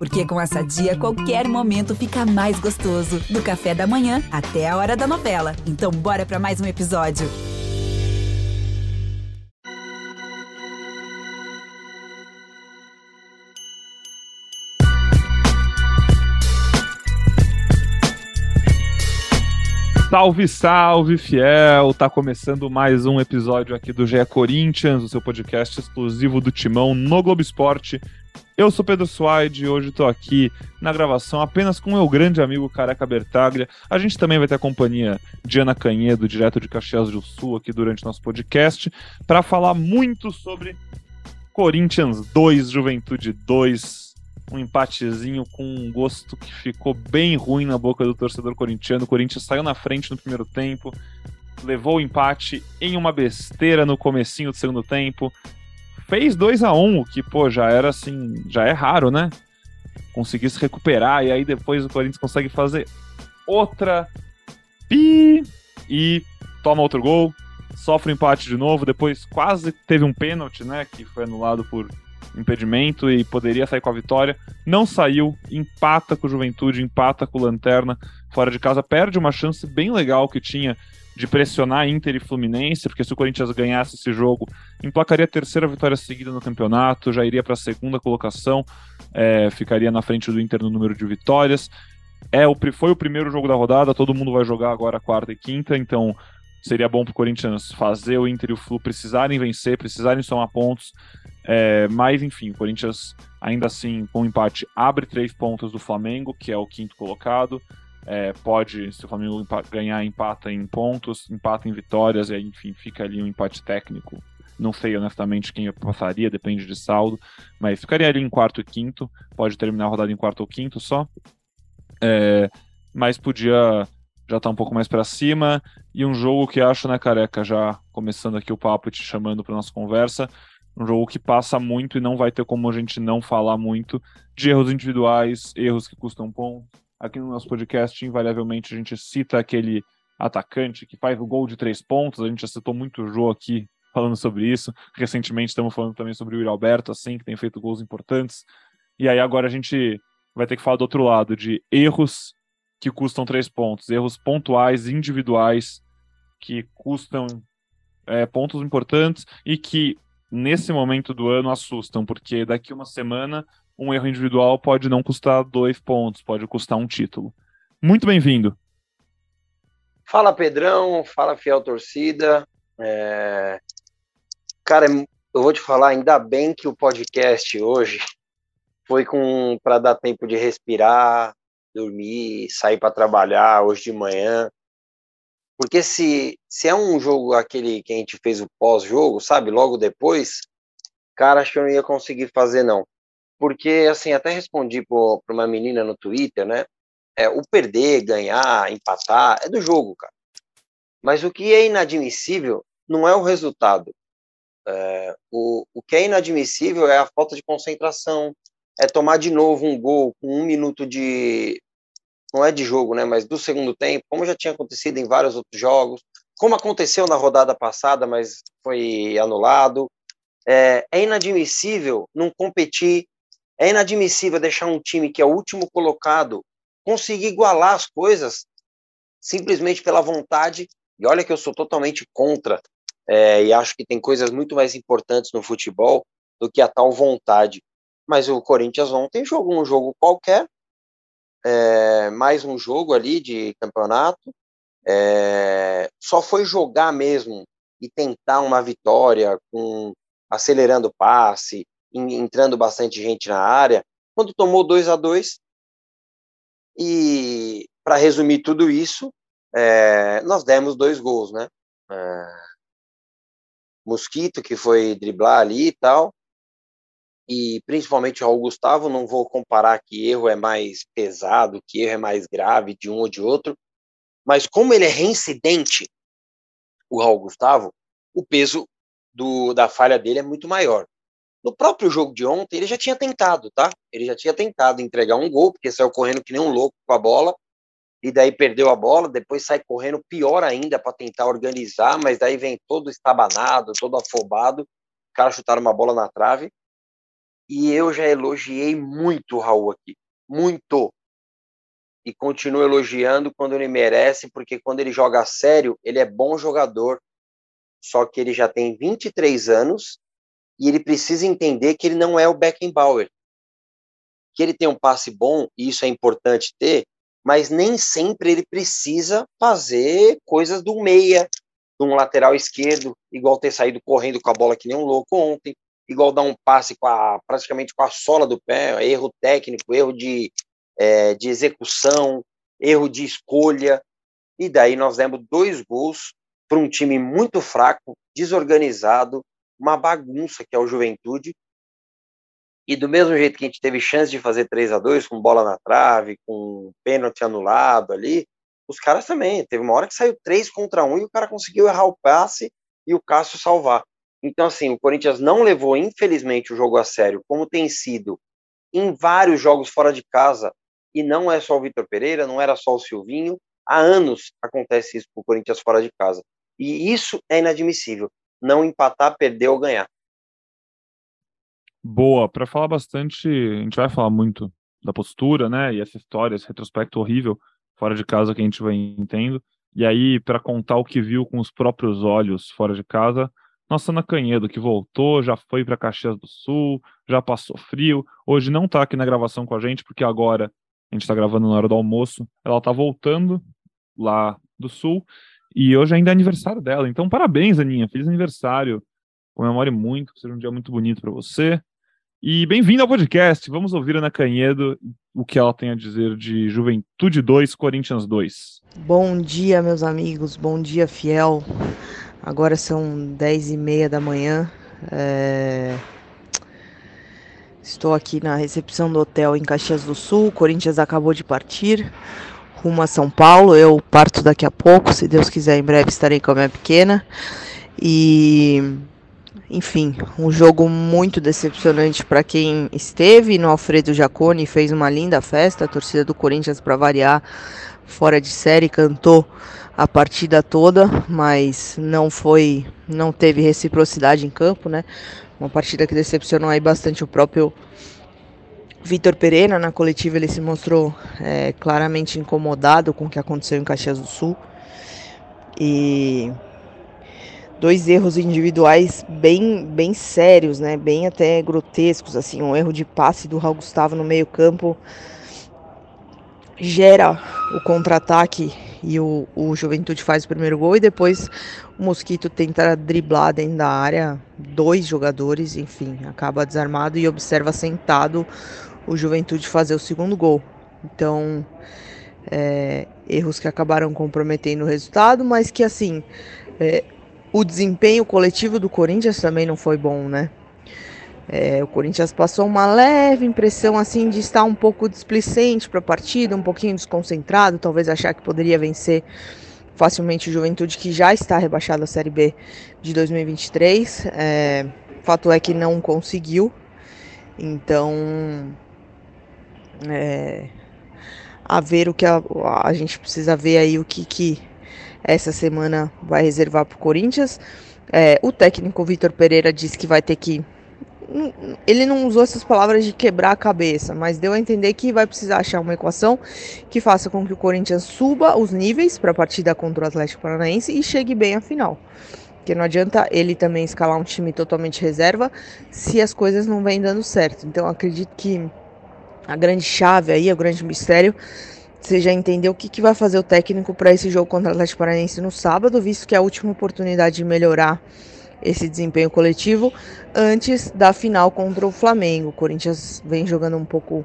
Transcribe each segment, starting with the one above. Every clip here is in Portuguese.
Porque com essa dia, qualquer momento fica mais gostoso. Do café da manhã até a hora da novela. Então, bora para mais um episódio. Salve, salve, fiel! Tá começando mais um episódio aqui do GE Corinthians, o seu podcast exclusivo do Timão no Globo Esporte. Eu sou Pedro Suaide e hoje estou aqui na gravação apenas com meu grande amigo Careca Bertaglia. A gente também vai ter a companhia de Ana Canhedo, direto de Caxias do Sul, aqui durante nosso podcast, para falar muito sobre Corinthians 2, Juventude 2, um empatezinho com um gosto que ficou bem ruim na boca do torcedor corintiano. O Corinthians saiu na frente no primeiro tempo, levou o empate em uma besteira no comecinho do segundo tempo, fez 2 a 1 um, que pô, já era assim, já é raro, né? Conseguir se recuperar e aí depois o Corinthians consegue fazer outra pi e toma outro gol, sofre um empate de novo, depois quase teve um pênalti, né, que foi anulado por impedimento e poderia sair com a vitória. Não saiu, empata com o Juventude, empata com o Lanterna fora de casa, perde uma chance bem legal que tinha de pressionar Inter e Fluminense, porque se o Corinthians ganhasse esse jogo, emplacaria a terceira vitória seguida no campeonato, já iria para a segunda colocação, é, ficaria na frente do Inter no número de vitórias. É, o, foi o primeiro jogo da rodada, todo mundo vai jogar agora quarta e quinta, então seria bom para o Corinthians fazer o Inter e o Flu precisarem vencer, precisarem somar pontos é, mas, enfim, o Corinthians, ainda assim, com empate, abre três pontos do Flamengo, que é o quinto colocado. É, pode, se o Flamengo ganhar, empata em pontos, empata em vitórias, e aí, enfim, fica ali um empate técnico. Não sei honestamente quem passaria, depende de saldo, mas ficaria ali em quarto e quinto. Pode terminar a rodada em quarto ou quinto só. É, mas podia já estar tá um pouco mais para cima. E um jogo que acho, né, careca, já começando aqui o papo e te chamando para nossa conversa, um jogo que passa muito e não vai ter como a gente não falar muito de erros individuais, erros que custam pontos. Aqui no nosso podcast, invariavelmente, a gente cita aquele atacante que faz o gol de três pontos. A gente já citou muito o Jô aqui falando sobre isso. Recentemente estamos falando também sobre o Alberto, assim, que tem feito gols importantes. E aí agora a gente vai ter que falar do outro lado, de erros que custam três pontos, erros pontuais, individuais, que custam é, pontos importantes e que nesse momento do ano assustam, porque daqui uma semana um erro individual pode não custar dois pontos, pode custar um título. Muito bem-vindo. Fala Pedrão, fala fiel torcida. É... Cara, eu vou te falar, ainda bem que o podcast hoje foi com para dar tempo de respirar, dormir, sair para trabalhar hoje de manhã. Porque se, se é um jogo aquele que a gente fez o pós-jogo, sabe, logo depois, cara, acho que eu não ia conseguir fazer, não. Porque, assim, até respondi para uma menina no Twitter, né? É, o perder, ganhar, empatar, é do jogo, cara. Mas o que é inadmissível não é o resultado. É, o, o que é inadmissível é a falta de concentração, é tomar de novo um gol com um minuto de, não é de jogo, né, mas do segundo tempo, como já tinha acontecido em vários outros jogos, como aconteceu na rodada passada, mas foi anulado. É, é inadmissível não competir, é inadmissível deixar um time que é o último colocado conseguir igualar as coisas simplesmente pela vontade. E olha que eu sou totalmente contra é, e acho que tem coisas muito mais importantes no futebol do que a tal vontade. Mas o Corinthians ontem jogou um jogo qualquer, é, mais um jogo ali de campeonato. É, só foi jogar mesmo e tentar uma vitória com acelerando o passe, entrando bastante gente na área, quando tomou 2 a 2 E para resumir tudo isso, é, nós demos dois gols, né? É, Mosquito, que foi driblar ali e tal, e principalmente ao Gustavo, não vou comparar que erro é mais pesado, que erro é mais grave de um ou de outro, mas como ele é reincidente, o Raul Gustavo, o peso do, da falha dele é muito maior. No próprio jogo de ontem, ele já tinha tentado, tá? Ele já tinha tentado entregar um gol, porque saiu correndo que nem um louco com a bola, e daí perdeu a bola, depois sai correndo pior ainda para tentar organizar, mas daí vem todo estabanado, todo afobado, o cara chutaram uma bola na trave. E eu já elogiei muito o Raul aqui, muito. E continuo elogiando quando ele merece, porque quando ele joga sério, ele é bom jogador. Só que ele já tem 23 anos e ele precisa entender que ele não é o Beckenbauer. Que ele tem um passe bom, e isso é importante ter, mas nem sempre ele precisa fazer coisas do meia, de um lateral esquerdo, igual ter saído correndo com a bola que nem um louco ontem, igual dar um passe com a, praticamente com a sola do pé, erro técnico, erro de, é, de execução, erro de escolha. E daí nós demos dois gols para um time muito fraco, desorganizado, uma bagunça que é o Juventude, e do mesmo jeito que a gente teve chance de fazer 3 a 2 com bola na trave, com pênalti anulado ali, os caras também. Teve uma hora que saiu 3 contra 1 e o cara conseguiu errar o passe e o Cássio salvar. Então, assim, o Corinthians não levou, infelizmente, o jogo a sério, como tem sido em vários jogos fora de casa, e não é só o Vitor Pereira, não era só o Silvinho. Há anos acontece isso com o Corinthians fora de casa. E isso é inadmissível. Não empatar, perder ou ganhar boa para falar bastante. A gente vai falar muito da postura, né? E essa história, esse retrospecto horrível fora de casa que a gente vem tendo. E aí, para contar o que viu com os próprios olhos fora de casa, nossa Ana Canhedo, que voltou, já foi para Caxias do Sul, já passou frio. Hoje não está aqui na gravação com a gente, porque agora a gente está gravando na hora do almoço. Ela está voltando lá do Sul. E hoje ainda é aniversário dela. Então, parabéns, Aninha. Feliz aniversário. Comemore muito, que seja um dia muito bonito para você. E bem-vindo ao podcast. Vamos ouvir Ana Canhedo o que ela tem a dizer de Juventude 2, Corinthians 2. Bom dia, meus amigos. Bom dia, fiel. Agora são 10 e meia da manhã. É... Estou aqui na recepção do hotel em Caxias do Sul. Corinthians acabou de partir rumo a São Paulo. Eu parto daqui a pouco. Se Deus quiser, em breve estarei com a minha pequena. E enfim, um jogo muito decepcionante para quem esteve no Alfredo Jaconi, fez uma linda festa, a torcida do Corinthians para variar, fora de série, cantou a partida toda, mas não foi, não teve reciprocidade em campo, né? Uma partida que decepcionou aí bastante o próprio Vitor Pereira, na coletiva ele se mostrou é, claramente incomodado com o que aconteceu em Caxias do Sul. E dois erros individuais bem, bem sérios, né? Bem até grotescos, assim, um erro de passe do Raul Gustavo no meio-campo gera o contra-ataque e o, o Juventude faz o primeiro gol e depois o Mosquito tenta driblar dentro da área dois jogadores, enfim, acaba desarmado e observa sentado o Juventude fazer o segundo gol. Então, é, erros que acabaram comprometendo o resultado, mas que assim, é, o desempenho coletivo do Corinthians também não foi bom, né? É, o Corinthians passou uma leve impressão assim de estar um pouco displicente para a partida, um pouquinho desconcentrado, talvez achar que poderia vencer facilmente o Juventude, que já está rebaixado à Série B de 2023. É, fato é que não conseguiu, então é, a ver o que a, a gente precisa ver aí o que, que essa semana vai reservar para o Corinthians. É, o técnico Vitor Pereira disse que vai ter que. Ele não usou essas palavras de quebrar a cabeça, mas deu a entender que vai precisar achar uma equação que faça com que o Corinthians suba os níveis para a partida contra o Atlético Paranaense e chegue bem à final. Porque não adianta ele também escalar um time totalmente reserva se as coisas não vêm dando certo. Então acredito que a grande chave aí, o grande mistério, você já entendeu o que, que vai fazer o técnico para esse jogo contra o Atlético Paranaense no sábado, visto que é a última oportunidade de melhorar esse desempenho coletivo antes da final contra o Flamengo. O Corinthians vem jogando um pouco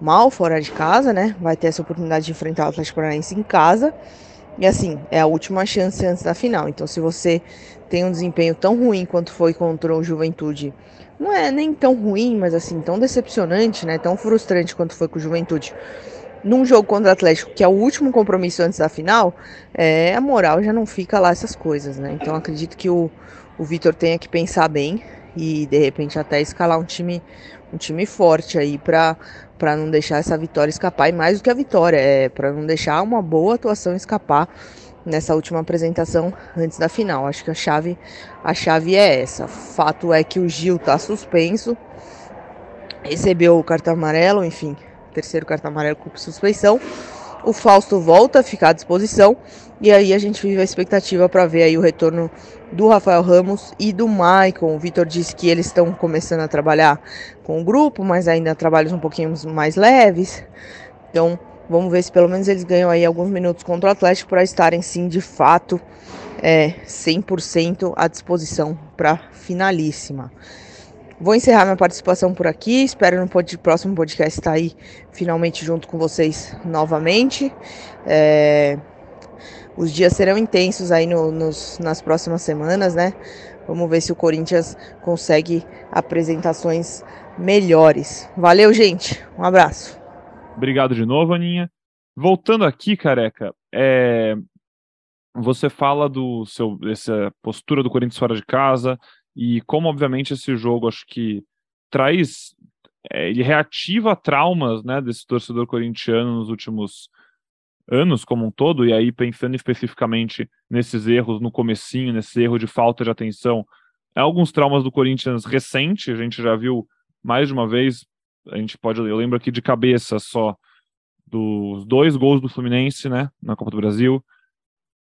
mal fora de casa, né? Vai ter essa oportunidade de enfrentar o Atlético Paranaense em casa. E assim, é a última chance antes da final. Então, se você tem um desempenho tão ruim quanto foi contra o Juventude, não é nem tão ruim, mas assim, tão decepcionante, né? Tão frustrante quanto foi com o Juventude num jogo contra o Atlético, que é o último compromisso antes da final, é, a moral já não fica lá essas coisas, né? Então acredito que o, o Vitor tenha que pensar bem e de repente até escalar um time um time forte aí para para não deixar essa vitória escapar e mais do que a vitória é para não deixar uma boa atuação escapar nessa última apresentação antes da final. Acho que a chave a chave é essa. Fato é que o Gil tá suspenso recebeu o cartão amarelo, enfim, terceiro cartão amarelo com suspeição. O Fausto volta a ficar à disposição e aí a gente vive a expectativa para ver aí o retorno do Rafael Ramos e do Maicon. O Vitor disse que eles estão começando a trabalhar com o grupo, mas ainda trabalhos um pouquinho mais leves. Então, vamos ver se pelo menos eles ganham aí alguns minutos contra o Atlético para estarem sim de fato é, 100% à disposição para finalíssima. Vou encerrar minha participação por aqui. Espero no pod próximo podcast estar aí finalmente junto com vocês novamente. É... Os dias serão intensos aí no, nos, nas próximas semanas, né? Vamos ver se o Corinthians consegue apresentações melhores. Valeu, gente. Um abraço. Obrigado de novo, Aninha. Voltando aqui, careca, é... você fala do seu dessa postura do Corinthians fora de casa e como obviamente esse jogo acho que traz é, ele reativa traumas, né, desse torcedor corintiano nos últimos anos como um todo, e aí pensando especificamente nesses erros no comecinho, nesse erro de falta de atenção, alguns traumas do Corinthians recente, a gente já viu mais de uma vez, a gente pode, eu lembro aqui de cabeça só dos dois gols do Fluminense, né, na Copa do Brasil,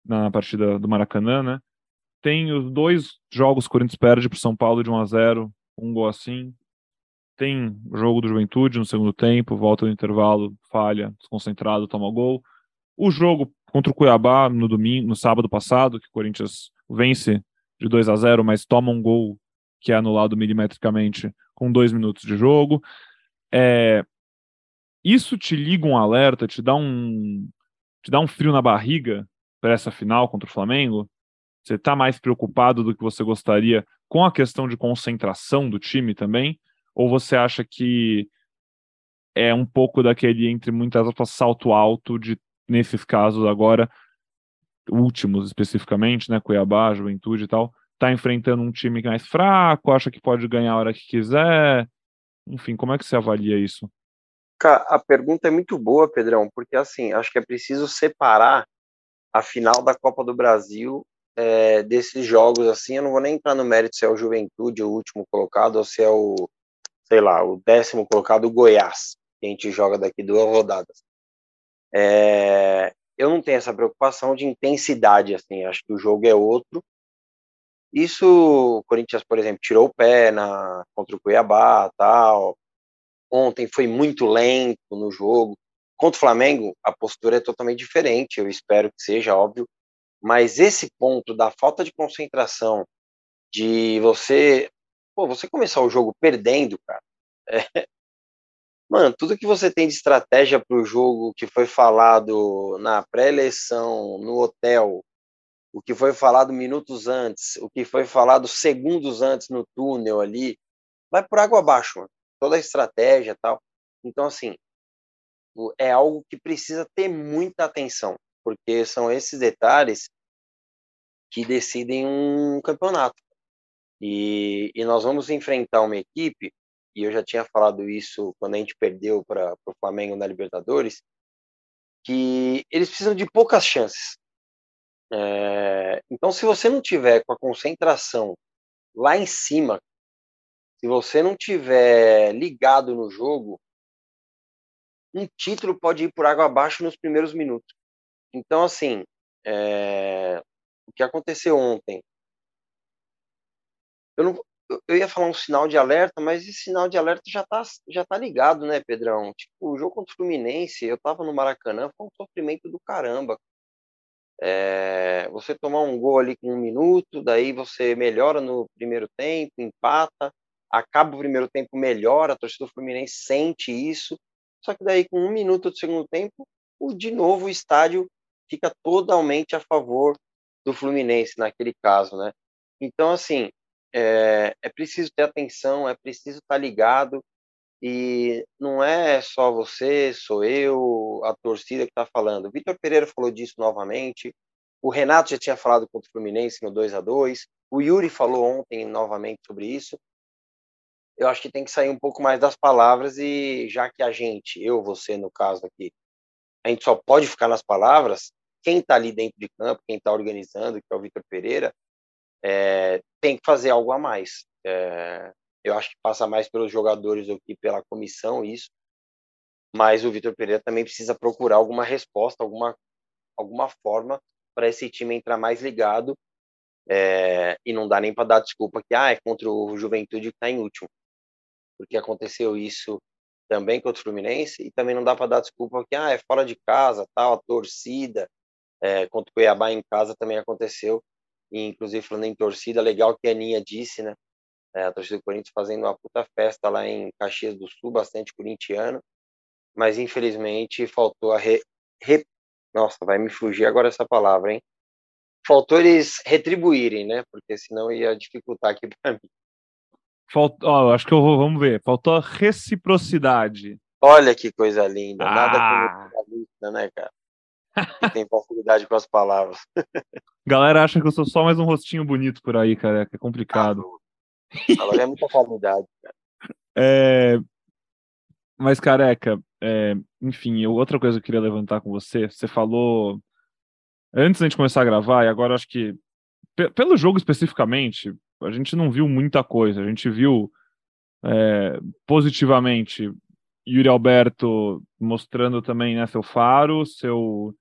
na partida do Maracanã, né? Tem os dois jogos que o Corinthians perde para São Paulo de 1 a 0, um gol assim. Tem o jogo do Juventude no segundo tempo, volta no intervalo, falha, desconcentrado, toma gol. O jogo contra o Cuiabá no domingo, no sábado passado, que o Corinthians vence de 2 a 0, mas toma um gol que é anulado milimetricamente com dois minutos de jogo. É, isso te liga um alerta, te dá um, te dá um frio na barriga para essa final contra o Flamengo? Você está mais preocupado do que você gostaria com a questão de concentração do time também? Ou você acha que é um pouco daquele, entre muitas aspas, salto alto de nesses casos agora, últimos especificamente, né, Cuiabá, Juventude e tal, tá enfrentando um time mais fraco, acha que pode ganhar a hora que quiser. Enfim, como é que você avalia isso? Cara, a pergunta é muito boa, Pedrão, porque assim, acho que é preciso separar a final da Copa do Brasil é, desses jogos assim. Eu não vou nem entrar no mérito se é o Juventude o último colocado ou se é o, sei lá, o décimo colocado, o Goiás, que a gente joga daqui duas rodadas. É, eu não tenho essa preocupação de intensidade, assim, acho que o jogo é outro. Isso, o Corinthians, por exemplo, tirou o pé na, contra o Cuiabá, tal. Ontem foi muito lento no jogo. Contra o Flamengo, a postura é totalmente diferente, eu espero que seja, óbvio. Mas esse ponto da falta de concentração, de você, pô, você começar o jogo perdendo, cara, é, Mano, tudo que você tem de estratégia para o jogo que foi falado na pré-eleição, no hotel, o que foi falado minutos antes, o que foi falado segundos antes no túnel ali, vai por água abaixo, mano. toda a estratégia tal. Então, assim, é algo que precisa ter muita atenção, porque são esses detalhes que decidem um campeonato. E, e nós vamos enfrentar uma equipe e eu já tinha falado isso quando a gente perdeu para o Flamengo na Libertadores, que eles precisam de poucas chances. É, então, se você não tiver com a concentração lá em cima, se você não tiver ligado no jogo, um título pode ir por água abaixo nos primeiros minutos. Então, assim, é, o que aconteceu ontem, eu não, eu ia falar um sinal de alerta, mas esse sinal de alerta já tá, já tá ligado, né, Pedrão? Tipo, o jogo contra o Fluminense, eu tava no Maracanã, foi um sofrimento do caramba. É, você tomar um gol ali com um minuto, daí você melhora no primeiro tempo, empata, acaba o primeiro tempo, melhora, a torcida do Fluminense sente isso, só que daí com um minuto do segundo tempo, o, de novo o estádio fica totalmente a favor do Fluminense naquele caso, né? Então, assim, é, é preciso ter atenção, é preciso estar ligado, e não é só você, sou eu, a torcida que está falando. Vitor Pereira falou disso novamente, o Renato já tinha falado contra o Fluminense no 2 a 2 o Yuri falou ontem novamente sobre isso. Eu acho que tem que sair um pouco mais das palavras e já que a gente, eu, você no caso aqui, a gente só pode ficar nas palavras, quem está ali dentro de campo, quem está organizando, que é o Vitor Pereira, é, tem que fazer algo a mais. É, Eu acho que passa mais pelos jogadores do que pela comissão isso. Mas o Vitor Pereira também precisa procurar alguma resposta, alguma, alguma forma para esse time entrar mais ligado. É, e não dá nem para dar desculpa que ah, é contra o Juventude que está em último. Porque aconteceu isso também contra o Fluminense e também não dá para dar desculpa que ah, é fora de casa, tal, a torcida. É, contra o Cuiabá em casa também aconteceu. E, inclusive, falando em torcida, legal que a Aninha disse, né? É, a torcida do Corinthians fazendo uma puta festa lá em Caxias do Sul, bastante corintiano. Mas, infelizmente, faltou a re, re, Nossa, vai me fugir agora essa palavra, hein? Faltou eles retribuírem, né? Porque senão ia dificultar aqui para mim. Faltou, acho que eu vou, vamos ver. Faltou a reciprocidade. Olha que coisa linda. Ah. Nada como né, cara? Que tem facilidade com as palavras. Galera acha que eu sou só mais um rostinho bonito por aí, cara. É complicado. Agora é muita qualidade. É... Mas, careca, é... enfim, outra coisa que eu queria levantar com você, você falou antes da gente começar a gravar, e agora acho que pelo jogo especificamente, a gente não viu muita coisa. A gente viu é, positivamente Yuri Alberto mostrando também né, seu faro, seu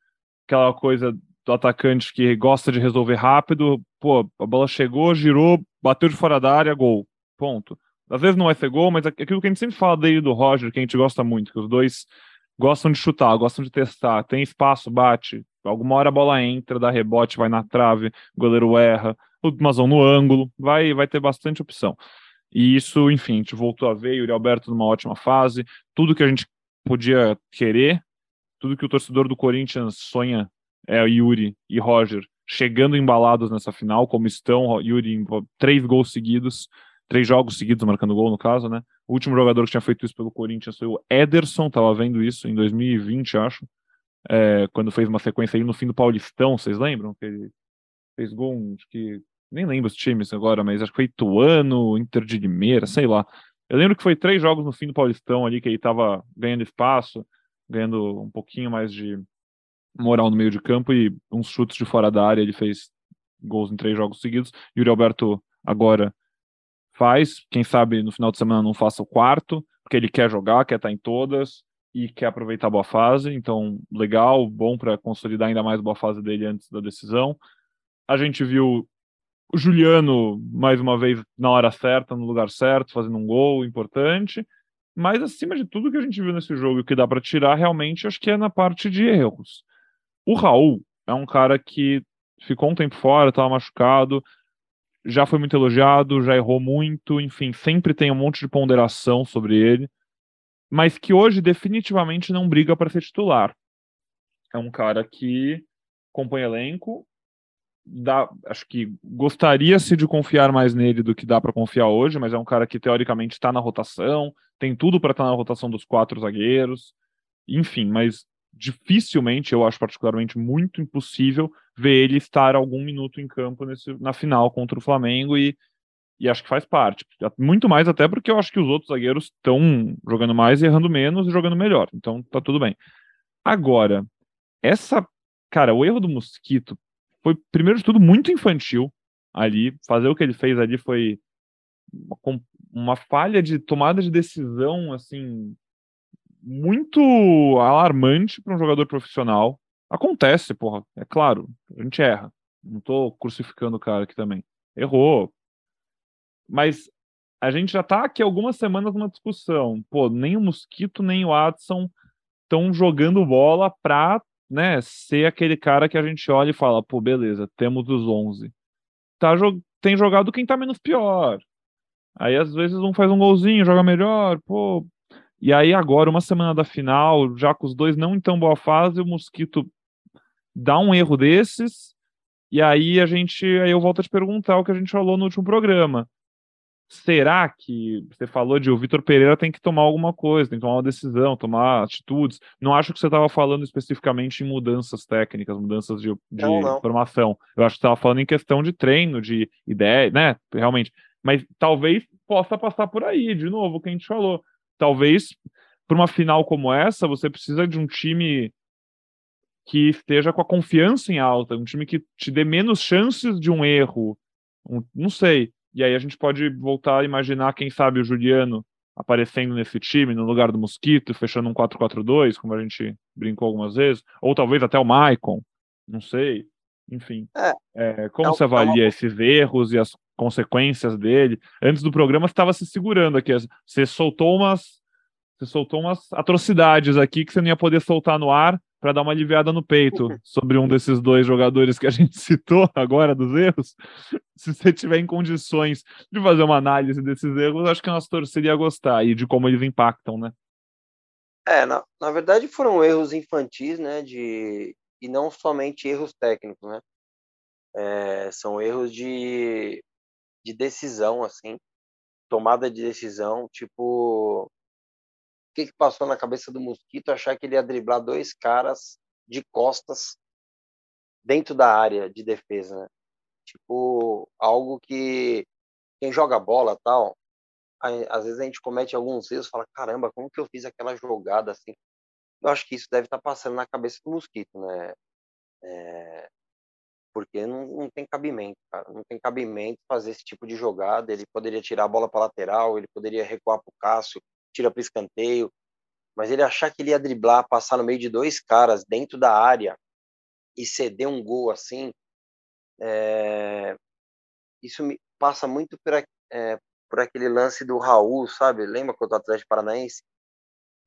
aquela coisa do atacante que gosta de resolver rápido. Pô, a bola chegou, girou, bateu de fora da área, gol. Ponto. Às vezes não vai ser gol, mas aquilo que a gente sempre fala dele do Roger, que a gente gosta muito, que os dois gostam de chutar, gostam de testar, tem espaço, bate. Alguma hora a bola entra, dá rebote, vai na trave, o goleiro erra, Mazão no ângulo, vai, vai ter bastante opção. E isso, enfim, a gente voltou a ver, Yuri Alberto numa ótima fase, tudo que a gente podia querer, tudo que o torcedor do Corinthians sonha é Yuri e Roger chegando embalados nessa final, como estão, Yuri, três gols seguidos, três jogos seguidos marcando gol, no caso, né? O último jogador que tinha feito isso pelo Corinthians foi o Ederson, tava vendo isso em 2020, acho, é, quando fez uma sequência aí no fim do Paulistão, vocês lembram? Que ele fez gol, acho que, nem lembro os times agora, mas acho que foi Ituano, Inter de Limeira, sei lá. Eu lembro que foi três jogos no fim do Paulistão ali, que ele tava ganhando espaço, ganhando um pouquinho mais de moral no meio de campo e uns chutes de fora da área. Ele fez gols em três jogos seguidos. Yuri Alberto agora faz. Quem sabe no final de semana não faça o quarto, porque ele quer jogar, quer estar em todas e quer aproveitar a boa fase. Então, legal, bom para consolidar ainda mais a boa fase dele antes da decisão. A gente viu o Juliano, mais uma vez, na hora certa, no lugar certo, fazendo um gol importante. Mas, acima de tudo que a gente viu nesse jogo e o que dá para tirar, realmente, acho que é na parte de erros. O Raul é um cara que ficou um tempo fora, estava machucado, já foi muito elogiado, já errou muito, enfim, sempre tem um monte de ponderação sobre ele, mas que hoje definitivamente não briga para ser titular. É um cara que compõe elenco, dá, acho que gostaria-se de confiar mais nele do que dá para confiar hoje, mas é um cara que teoricamente está na rotação, tem tudo para estar tá na rotação dos quatro zagueiros, enfim, mas dificilmente, eu acho particularmente muito impossível ver ele estar algum minuto em campo nesse, na final contra o Flamengo e, e acho que faz parte. Muito mais até porque eu acho que os outros zagueiros estão jogando mais errando menos e jogando melhor. Então tá tudo bem. Agora, essa. Cara, o erro do Mosquito foi, primeiro de tudo, muito infantil ali. Fazer o que ele fez ali foi uma, uma falha de tomada de decisão, assim, muito alarmante para um jogador profissional. Acontece, porra, é claro, a gente erra. Não tô crucificando o cara aqui também. Errou. Mas a gente já tá aqui algumas semanas numa discussão. Pô, nem o Mosquito nem o Adson estão jogando bola pra né, ser aquele cara que a gente olha e fala, pô, beleza, temos os 11. Tá, tem jogado quem tá menos pior. Aí às vezes um faz um golzinho, joga melhor, pô, e aí, agora, uma semana da final, já com os dois não em tão boa fase, o Mosquito dá um erro desses, e aí a gente. Aí eu volto a te perguntar o que a gente falou no último programa. Será que você falou de o Vitor Pereira tem que tomar alguma coisa, tem que tomar uma decisão, tomar atitudes? Não acho que você estava falando especificamente em mudanças técnicas, mudanças de, de não, não. formação. Eu acho que estava falando em questão de treino, de ideia, né? Realmente. Mas talvez possa passar por aí, de novo, o que a gente falou talvez para uma final como essa, você precisa de um time que esteja com a confiança em alta, um time que te dê menos chances de um erro. Um, não sei. E aí a gente pode voltar a imaginar, quem sabe, o Juliano aparecendo nesse time, no lugar do Mosquito, fechando um 4-4-2, como a gente brincou algumas vezes, ou talvez até o Maicon, não sei. Enfim, é, é, como é, você avalia é esses erros e as consequências dele? Antes do programa você estava se segurando aqui, você soltou umas você soltou umas atrocidades aqui que você não ia poder soltar no ar para dar uma aliviada no peito sobre um desses dois jogadores que a gente citou agora dos erros. Se você tiver em condições de fazer uma análise desses erros, acho que a nossa torcida ia gostar e de como eles impactam, né? É, na, na verdade foram erros infantis, né, de, e não somente erros técnicos, né? É, são erros de, de decisão, assim, tomada de decisão, tipo que, que passou na cabeça do Mosquito achar que ele ia driblar dois caras de costas dentro da área de defesa, né? Tipo, algo que quem joga bola tal, às vezes a gente comete alguns erros, fala, caramba, como que eu fiz aquela jogada assim? Eu acho que isso deve estar tá passando na cabeça do Mosquito, né? É... Porque não, não tem cabimento, cara. Não tem cabimento fazer esse tipo de jogada. Ele poderia tirar a bola para lateral, ele poderia recuar para o Cássio, tira para escanteio, mas ele achar que ele ia driblar, passar no meio de dois caras dentro da área e ceder um gol assim, é... isso me passa muito por, é, por aquele lance do Raul, sabe? Lembra quando o Atlético Paranaense?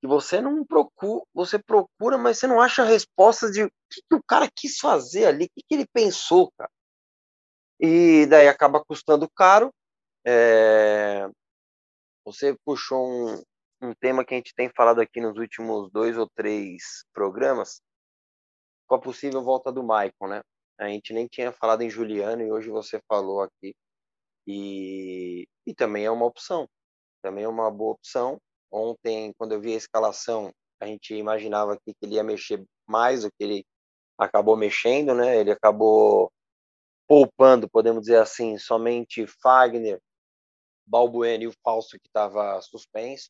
Que você não procura, você procura, mas você não acha respostas de o que, que o cara quis fazer ali, o que, que ele pensou, cara. E daí acaba custando caro. É... Você puxou um, um tema que a gente tem falado aqui nos últimos dois ou três programas, com a possível volta do Maicon, né? A gente nem tinha falado em Juliano e hoje você falou aqui. E, e também é uma opção, também é uma boa opção. Ontem, quando eu vi a escalação, a gente imaginava que ele ia mexer mais do que ele acabou mexendo, né? Ele acabou poupando, podemos dizer assim, somente Fagner, Balbuena e o Falso que estava suspenso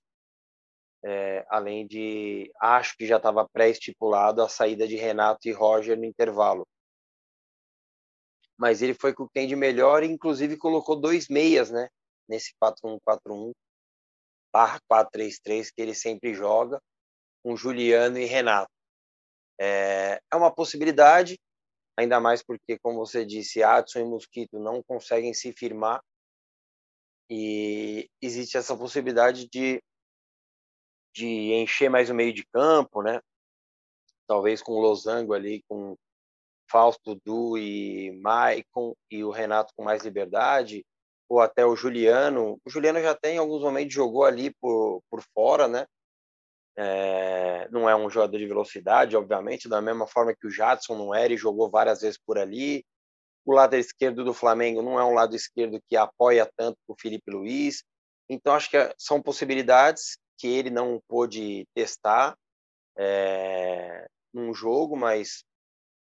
é, além de acho que já estava pré-estipulado a saída de Renato e Roger no intervalo. Mas ele foi com quem de melhor e inclusive colocou dois meias, né? Nesse 4-1-4-1 barra 4-3-3 que ele sempre joga, com Juliano e Renato. É, é uma possibilidade, ainda mais porque, como você disse, Adson e Mosquito não conseguem se firmar e existe essa possibilidade de de encher mais o meio de campo, né? Talvez com o Losango ali, com Fausto, Du e Maicon e o Renato com mais liberdade, ou até o Juliano. O Juliano já tem, em alguns momentos, jogou ali por, por fora, né? É, não é um jogador de velocidade, obviamente, da mesma forma que o Jadson não era e jogou várias vezes por ali. O lado esquerdo do Flamengo não é um lado esquerdo que apoia tanto o Felipe Luiz. Então, acho que são possibilidades que ele não pôde testar é, num jogo, mas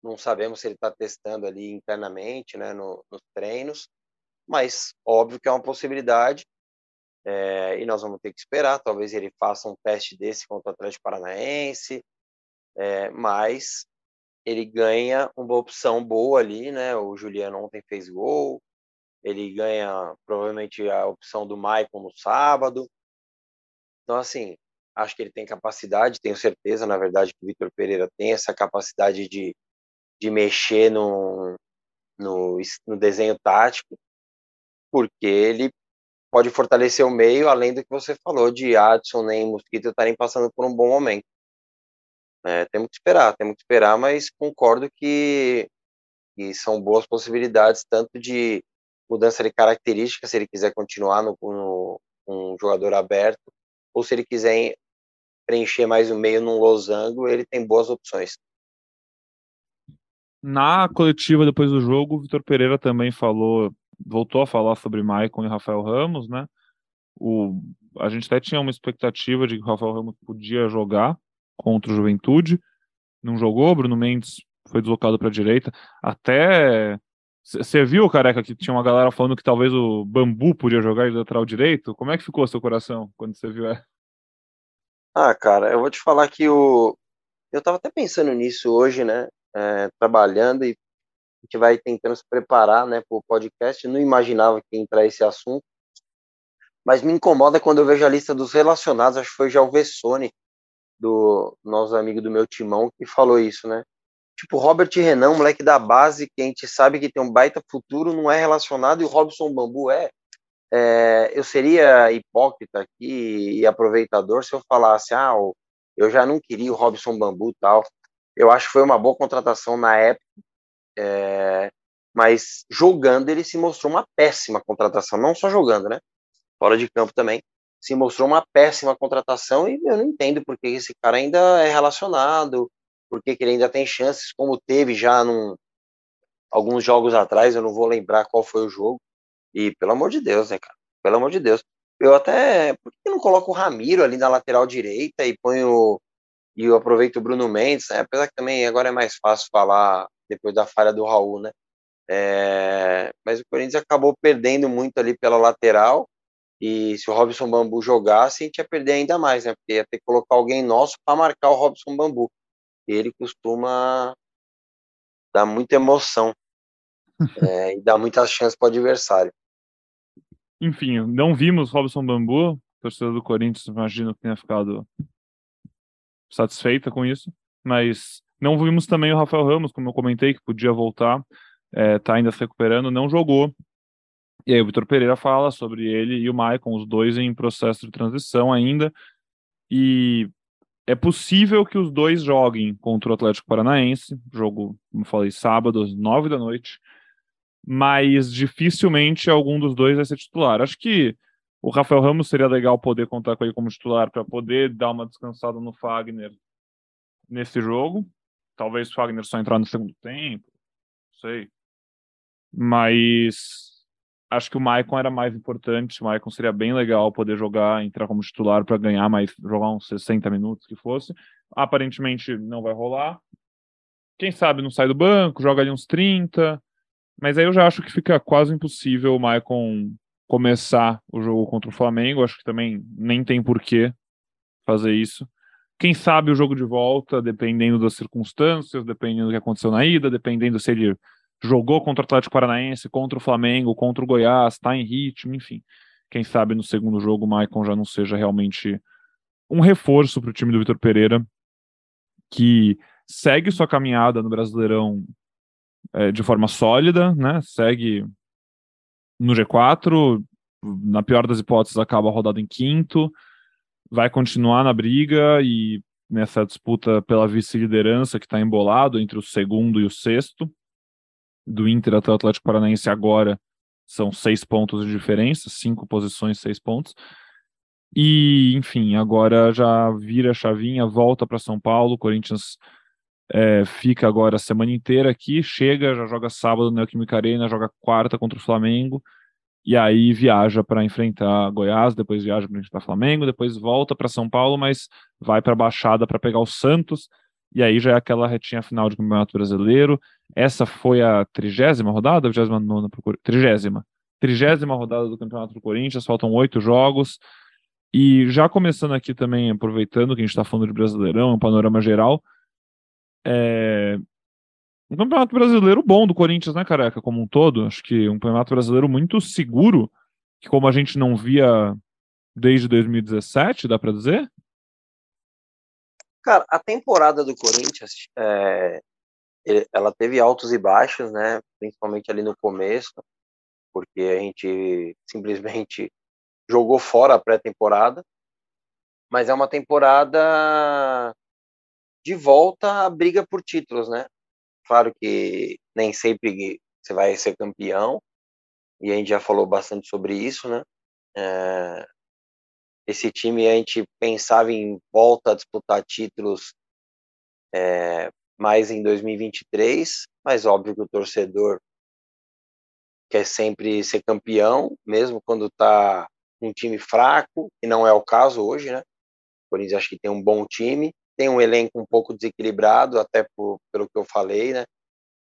não sabemos se ele está testando ali internamente, né, no, nos treinos. Mas óbvio que é uma possibilidade é, e nós vamos ter que esperar. Talvez ele faça um teste desse contra o Atlético Paranaense, é, mas ele ganha uma opção boa ali, né? O Juliano ontem fez gol, ele ganha provavelmente a opção do Maicon no sábado. Então, assim, acho que ele tem capacidade, tenho certeza, na verdade, que o Vitor Pereira tem essa capacidade de, de mexer no, no, no desenho tático, porque ele pode fortalecer o meio, além do que você falou de Adson nem Mosquito estarem passando por um bom momento. É, temos que esperar, temos que esperar, mas concordo que, que são boas possibilidades, tanto de mudança de características, se ele quiser continuar no, no um jogador aberto, ou se ele quiser preencher mais o meio num losango, ele tem boas opções. Na coletiva depois do jogo, o Vitor Pereira também falou, voltou a falar sobre Maicon e Rafael Ramos, né? O, a gente até tinha uma expectativa de que o Rafael Ramos podia jogar contra o Juventude, não jogou, Bruno Mendes foi deslocado para a direita, até você viu, careca, que tinha uma galera falando que talvez o Bambu podia jogar de lateral direito? Como é que ficou seu coração quando você viu? Ah, cara, eu vou te falar que o. Eu tava até pensando nisso hoje, né? É, trabalhando e a gente vai tentando se preparar, né, para o podcast. Eu não imaginava que ia entrar esse assunto, mas me incomoda quando eu vejo a lista dos relacionados. Acho que foi já o Vessone, do nosso amigo do meu timão, que falou isso, né? Tipo, Robert Renan, moleque da base, que a gente sabe que tem um baita futuro, não é relacionado, e o Robson Bambu é. é eu seria hipócrita aqui e aproveitador se eu falasse, ah, eu já não queria o Robson Bambu tal. Eu acho que foi uma boa contratação na época, é, mas jogando ele se mostrou uma péssima contratação, não só jogando, né? Fora de campo também, se mostrou uma péssima contratação e eu não entendo porque esse cara ainda é relacionado, porque ele ainda tem chances, como teve já num, alguns jogos atrás, eu não vou lembrar qual foi o jogo. E pelo amor de Deus, né, cara? Pelo amor de Deus. Eu até. Por que não coloco o Ramiro ali na lateral direita e ponho. E eu aproveito o Bruno Mendes, né? Apesar que também agora é mais fácil falar depois da falha do Raul, né? É, mas o Corinthians acabou perdendo muito ali pela lateral. E se o Robson Bambu jogasse, a gente ia perder ainda mais, né? Porque ia ter que colocar alguém nosso para marcar o Robson Bambu. Ele costuma dar muita emoção é, e dar muitas chances para o adversário. Enfim, não vimos Robson Bambu, torcedor do Corinthians, imagino que tenha ficado satisfeita com isso, mas não vimos também o Rafael Ramos, como eu comentei, que podia voltar, é, tá ainda se recuperando, não jogou. E aí o Vitor Pereira fala sobre ele e o Maicon, os dois em processo de transição ainda. E é possível que os dois joguem contra o Atlético Paranaense, jogo, como falei, sábado às nove da noite, mas dificilmente algum dos dois vai ser titular. Acho que o Rafael Ramos seria legal poder contar com ele como titular para poder dar uma descansada no Fagner nesse jogo. Talvez o Fagner só entrar no segundo tempo, não sei. Mas acho que o Maicon era mais importante. O Maicon seria bem legal poder jogar, entrar como titular para ganhar mais, jogar uns 60 minutos que fosse. Aparentemente não vai rolar. Quem sabe não sai do banco, joga ali uns 30. Mas aí eu já acho que fica quase impossível o Maicon começar o jogo contra o Flamengo. Acho que também nem tem porquê fazer isso. Quem sabe o jogo de volta, dependendo das circunstâncias, dependendo do que aconteceu na ida, dependendo se ele jogou contra o Atlético Paranaense, contra o Flamengo, contra o Goiás, está em ritmo, enfim. Quem sabe no segundo jogo o Maicon já não seja realmente um reforço para o time do Vitor Pereira, que segue sua caminhada no Brasileirão é, de forma sólida, né? Segue no G4, na pior das hipóteses acaba a rodada em quinto, vai continuar na briga e nessa disputa pela vice-liderança que está embolado entre o segundo e o sexto do Inter até o Atlético Paranaense agora são seis pontos de diferença, cinco posições, seis pontos. E, enfim, agora já vira a chavinha, volta para São Paulo. O Corinthians é, fica agora a semana inteira aqui, chega, já joga sábado na Neoquímica Arena, joga quarta contra o Flamengo, e aí viaja para enfrentar Goiás, depois viaja para enfrentar Flamengo, depois volta para São Paulo, mas vai para a Baixada para pegar o Santos e aí já é aquela retinha final de Campeonato Brasileiro. Essa foi a trigésima rodada, vigésima nona trigésima. Trigésima rodada do Campeonato do Corinthians, faltam oito jogos. E já começando aqui também, aproveitando que a gente está falando de Brasileirão, um panorama geral, é... um Campeonato Brasileiro bom do Corinthians, né, careca, como um todo. Acho que um Campeonato Brasileiro muito seguro, que como a gente não via desde 2017, dá para dizer? Cara, a temporada do Corinthians, é, ela teve altos e baixos, né? Principalmente ali no começo, porque a gente simplesmente jogou fora a pré-temporada. Mas é uma temporada de volta à briga por títulos, né? Claro que nem sempre você vai ser campeão, e a gente já falou bastante sobre isso, né? É, esse time a gente pensava em volta a disputar títulos é, mais em 2023, mas óbvio que o torcedor quer sempre ser campeão, mesmo quando está um time fraco, que não é o caso hoje, né? O Corinthians acho que tem um bom time, tem um elenco um pouco desequilibrado, até por, pelo que eu falei, né?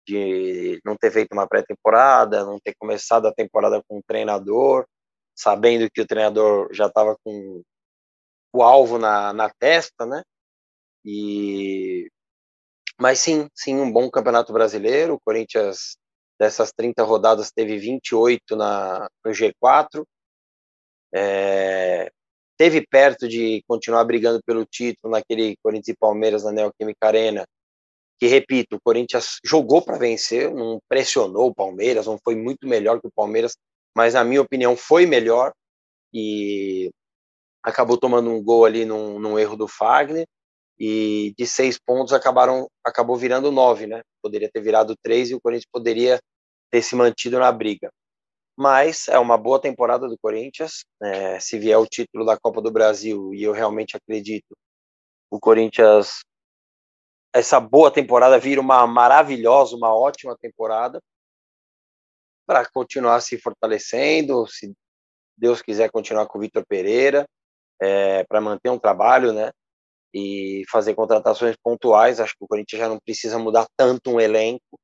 De não ter feito uma pré-temporada, não ter começado a temporada com um treinador, sabendo que o treinador já estava com o alvo na, na testa, né? E mas sim, sim, um bom campeonato brasileiro. O Corinthians dessas 30 rodadas teve 28 na, no G4. É, teve perto de continuar brigando pelo título naquele Corinthians e Palmeiras na Neoquímica Arena, que repito, o Corinthians jogou para vencer, não pressionou o Palmeiras, não foi muito melhor que o Palmeiras, mas na minha opinião foi melhor e acabou tomando um gol ali num, num erro do Fagner e de seis pontos acabaram acabou virando nove, né? Poderia ter virado três e o Corinthians poderia ter se mantido na briga. Mas é uma boa temporada do Corinthians. É, se vier o título da Copa do Brasil e eu realmente acredito, o Corinthians essa boa temporada vira uma maravilhosa, uma ótima temporada para continuar se fortalecendo, se Deus quiser continuar com o Vitor Pereira, é, para manter um trabalho, né? E fazer contratações pontuais. Acho que o Corinthians já não precisa mudar tanto um elenco,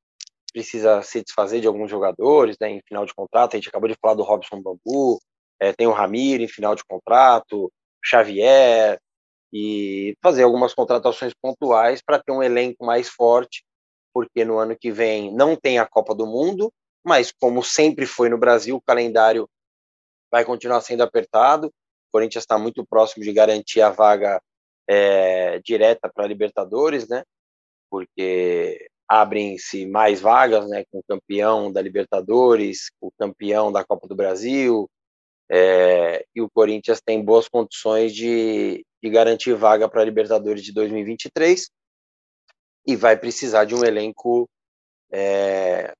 precisa se desfazer de alguns jogadores, né? Em final de contrato, a gente acabou de falar do Robson Bambu, é, tem o Ramiro em final de contrato, Xavier, e fazer algumas contratações pontuais para ter um elenco mais forte, porque no ano que vem não tem a Copa do Mundo, mas como sempre foi no Brasil, o calendário vai continuar sendo apertado. O Corinthians está muito próximo de garantir a vaga é, direta para Libertadores, né? Porque abrem-se mais vagas, né? Com o campeão da Libertadores, o campeão da Copa do Brasil, é, e o Corinthians tem boas condições de, de garantir vaga para a Libertadores de 2023 e vai precisar de um elenco é,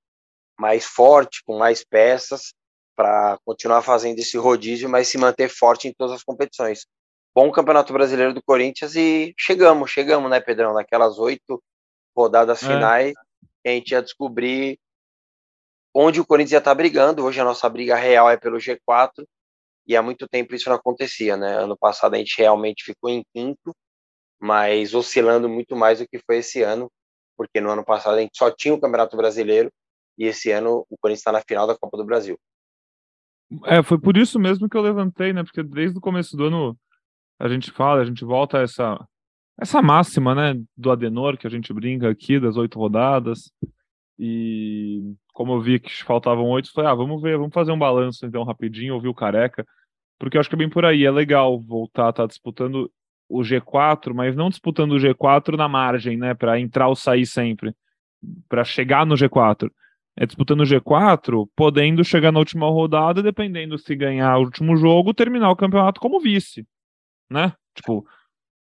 mais forte, com mais peças, para continuar fazendo esse rodízio, mas se manter forte em todas as competições. Bom Campeonato Brasileiro do Corinthians e chegamos, chegamos, né, Pedrão, naquelas oito rodadas é. finais, a gente ia descobrir onde o Corinthians ia estar tá brigando. Hoje a nossa briga real é pelo G4 e há muito tempo isso não acontecia, né? Ano passado a gente realmente ficou em quinto, mas oscilando muito mais do que foi esse ano, porque no ano passado a gente só tinha o Campeonato Brasileiro e esse ano o Corinthians está na final da Copa do Brasil. É, foi por isso mesmo que eu levantei, né? Porque desde o começo do ano a gente fala, a gente volta a essa essa máxima, né, do Adenor que a gente brinca aqui das oito rodadas. E como eu vi que faltavam oito, falei, ah, vamos ver, vamos fazer um balanço então rapidinho, ouvir o Careca, porque eu acho que é bem por aí, é legal voltar a estar tá disputando o G4, mas não disputando o G4 na margem, né, para entrar ou sair sempre, para chegar no G4. É disputando o G4, podendo chegar na última rodada, dependendo se ganhar o último jogo, terminar o campeonato como vice, né? Tipo,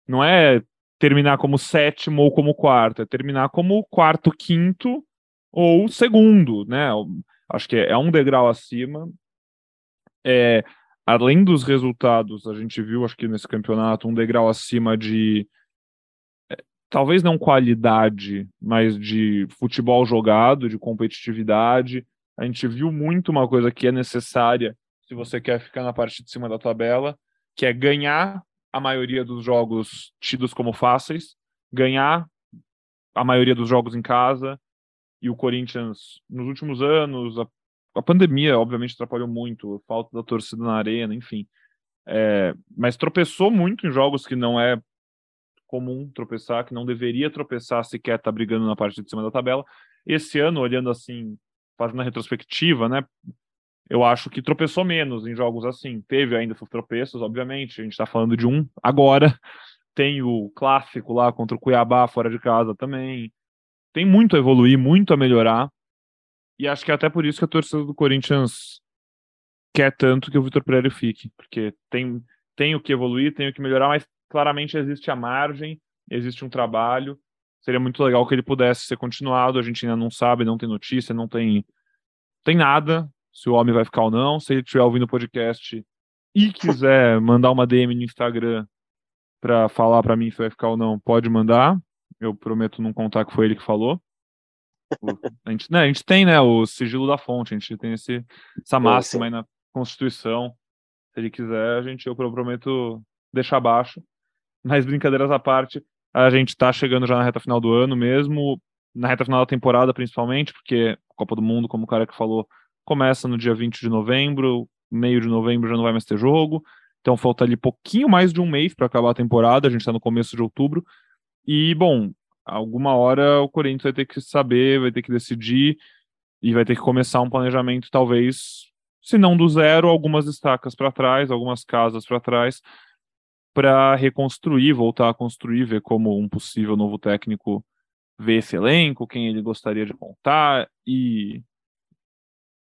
não é terminar como sétimo ou como quarto, é terminar como quarto, quinto ou segundo, né? Acho que é, um degrau acima. É, além dos resultados, a gente viu, acho que nesse campeonato, um degrau acima de é, talvez não qualidade, mas de futebol jogado, de competitividade. A gente viu muito uma coisa que é necessária se você quer ficar na parte de cima da tabela, que é ganhar a maioria dos jogos tidos como fáceis, ganhar a maioria dos jogos em casa, e o Corinthians, nos últimos anos, a, a pandemia, obviamente, atrapalhou muito, a falta da torcida na arena, enfim. É, mas tropeçou muito em jogos que não é comum tropeçar, que não deveria tropeçar sequer tá brigando na parte de cima da tabela. Esse ano, olhando assim, fazendo a retrospectiva, né? Eu acho que tropeçou menos em jogos assim. Teve ainda tropeços, obviamente. A gente está falando de um agora. Tem o clássico lá contra o Cuiabá fora de casa também tem muito a evoluir, muito a melhorar. E acho que é até por isso que a torcida do Corinthians quer tanto que o Vitor Pereira fique, porque tem, tem o que evoluir, tem o que melhorar, mas claramente existe a margem, existe um trabalho. Seria muito legal que ele pudesse ser continuado. A gente ainda não sabe, não tem notícia, não tem, tem nada se o homem vai ficar ou não. Se ele estiver ouvindo o podcast e quiser mandar uma DM no Instagram para falar para mim se vai ficar ou não, pode mandar. Eu prometo não contar que foi ele que falou. a, gente, né, a gente tem né, o sigilo da fonte, a gente tem esse, essa máxima aí na Constituição. Se ele quiser, a gente, eu prometo deixar abaixo. Mas brincadeiras à parte, a gente está chegando já na reta final do ano mesmo, na reta final da temporada principalmente, porque Copa do Mundo, como o cara que falou, começa no dia 20 de novembro, meio de novembro já não vai mais ter jogo, então falta ali pouquinho mais de um mês para acabar a temporada, a gente está no começo de outubro, e, bom, alguma hora o Corinthians vai ter que saber, vai ter que decidir. e vai ter que começar um planejamento, talvez, se não do zero, algumas estacas para trás, algumas casas para trás, para reconstruir, voltar a construir, ver como um possível novo técnico vê esse elenco, quem ele gostaria de montar e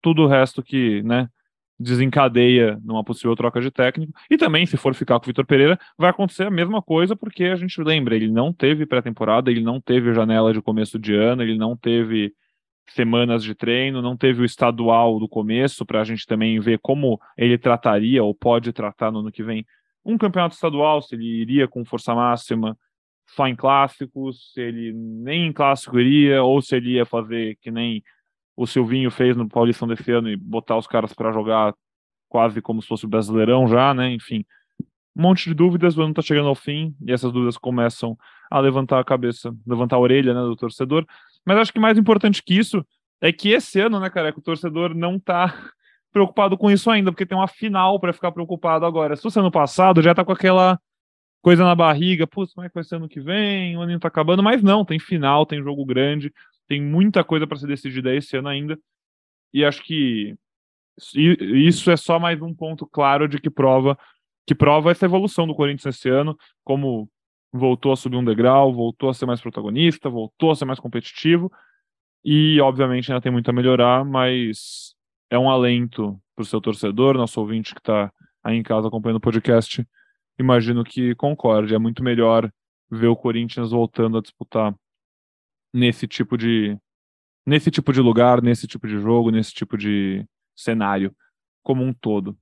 tudo o resto que, né, desencadeia numa possível troca de técnico. E também, se for ficar com o Vitor Pereira, vai acontecer a mesma coisa, porque a gente lembra, ele não teve pré-temporada, ele não teve janela de começo de ano, ele não teve semanas de treino, não teve o estadual do começo, para a gente também ver como ele trataria ou pode tratar no ano que vem um campeonato estadual, se ele iria com força máxima só em clássicos, se ele nem em clássico iria, ou se ele ia fazer que nem o Silvinho fez no Paulistão desse ano e botar os caras para jogar quase como se fosse o Brasileirão já, né? Enfim, um monte de dúvidas, o ano está chegando ao fim e essas dúvidas começam a levantar a cabeça, levantar a orelha, né, do torcedor. Mas acho que mais importante que isso é que esse ano, né, cara, é que o torcedor não está preocupado com isso ainda, porque tem uma final para ficar preocupado agora. Se fosse ano passado, já tá com aquela coisa na barriga, putz, como é que vai ser ano que vem? O ano tá acabando, mas não, tem final, tem jogo grande, tem muita coisa para ser decidida esse ano ainda. E acho que isso é só mais um ponto claro de que prova que prova essa evolução do Corinthians esse ano, como voltou a subir um degrau, voltou a ser mais protagonista, voltou a ser mais competitivo. E obviamente ainda tem muito a melhorar, mas é um alento para o seu torcedor, nosso ouvinte que está aí em casa acompanhando o podcast. Imagino que concorde. É muito melhor ver o Corinthians voltando a disputar nesse tipo de nesse tipo de lugar, nesse tipo de jogo, nesse tipo de cenário como um todo.